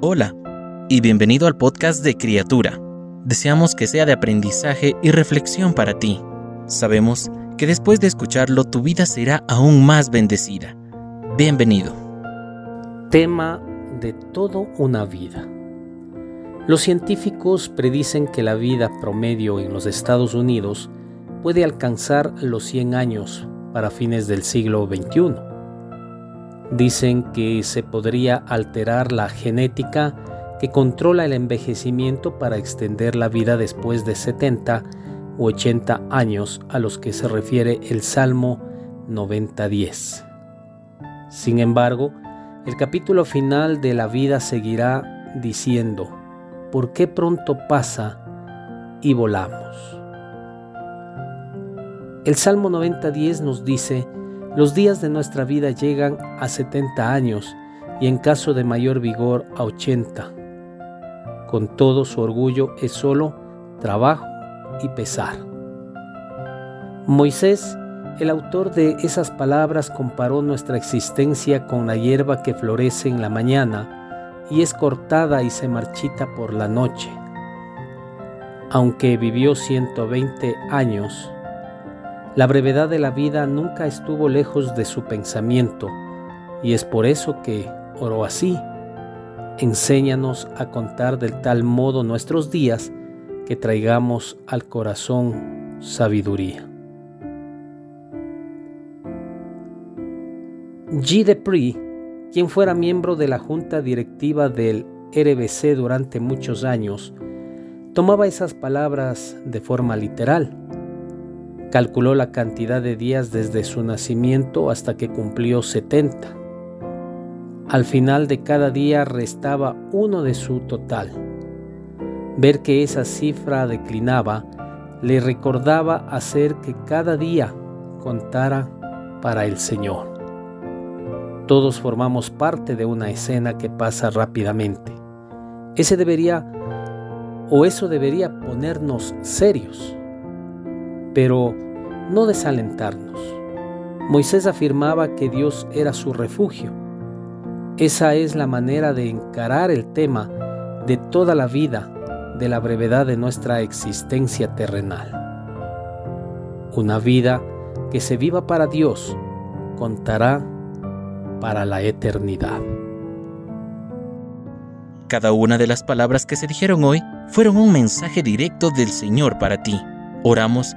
Hola y bienvenido al podcast de Criatura. Deseamos que sea de aprendizaje y reflexión para ti. Sabemos que después de escucharlo tu vida será aún más bendecida. Bienvenido. Tema de todo una vida. Los científicos predicen que la vida promedio en los Estados Unidos puede alcanzar los 100 años para fines del siglo XXI. Dicen que se podría alterar la genética que controla el envejecimiento para extender la vida después de 70 u 80 años a los que se refiere el Salmo 90.10. Sin embargo, el capítulo final de la vida seguirá diciendo, ¿por qué pronto pasa y volamos? El Salmo 90.10 nos dice, los días de nuestra vida llegan a 70 años y en caso de mayor vigor a 80. Con todo su orgullo es solo trabajo y pesar. Moisés, el autor de esas palabras, comparó nuestra existencia con la hierba que florece en la mañana y es cortada y se marchita por la noche. Aunque vivió 120 años, la brevedad de la vida nunca estuvo lejos de su pensamiento y es por eso que oró así. Enséñanos a contar del tal modo nuestros días que traigamos al corazón sabiduría. G. Depri, quien fuera miembro de la junta directiva del RBC durante muchos años, tomaba esas palabras de forma literal Calculó la cantidad de días desde su nacimiento hasta que cumplió 70. Al final de cada día restaba uno de su total. Ver que esa cifra declinaba le recordaba hacer que cada día contara para el Señor. Todos formamos parte de una escena que pasa rápidamente. Ese debería o eso debería ponernos serios pero no desalentarnos. Moisés afirmaba que Dios era su refugio. Esa es la manera de encarar el tema de toda la vida, de la brevedad de nuestra existencia terrenal. Una vida que se viva para Dios contará para la eternidad. Cada una de las palabras que se dijeron hoy fueron un mensaje directo del Señor para ti. Oramos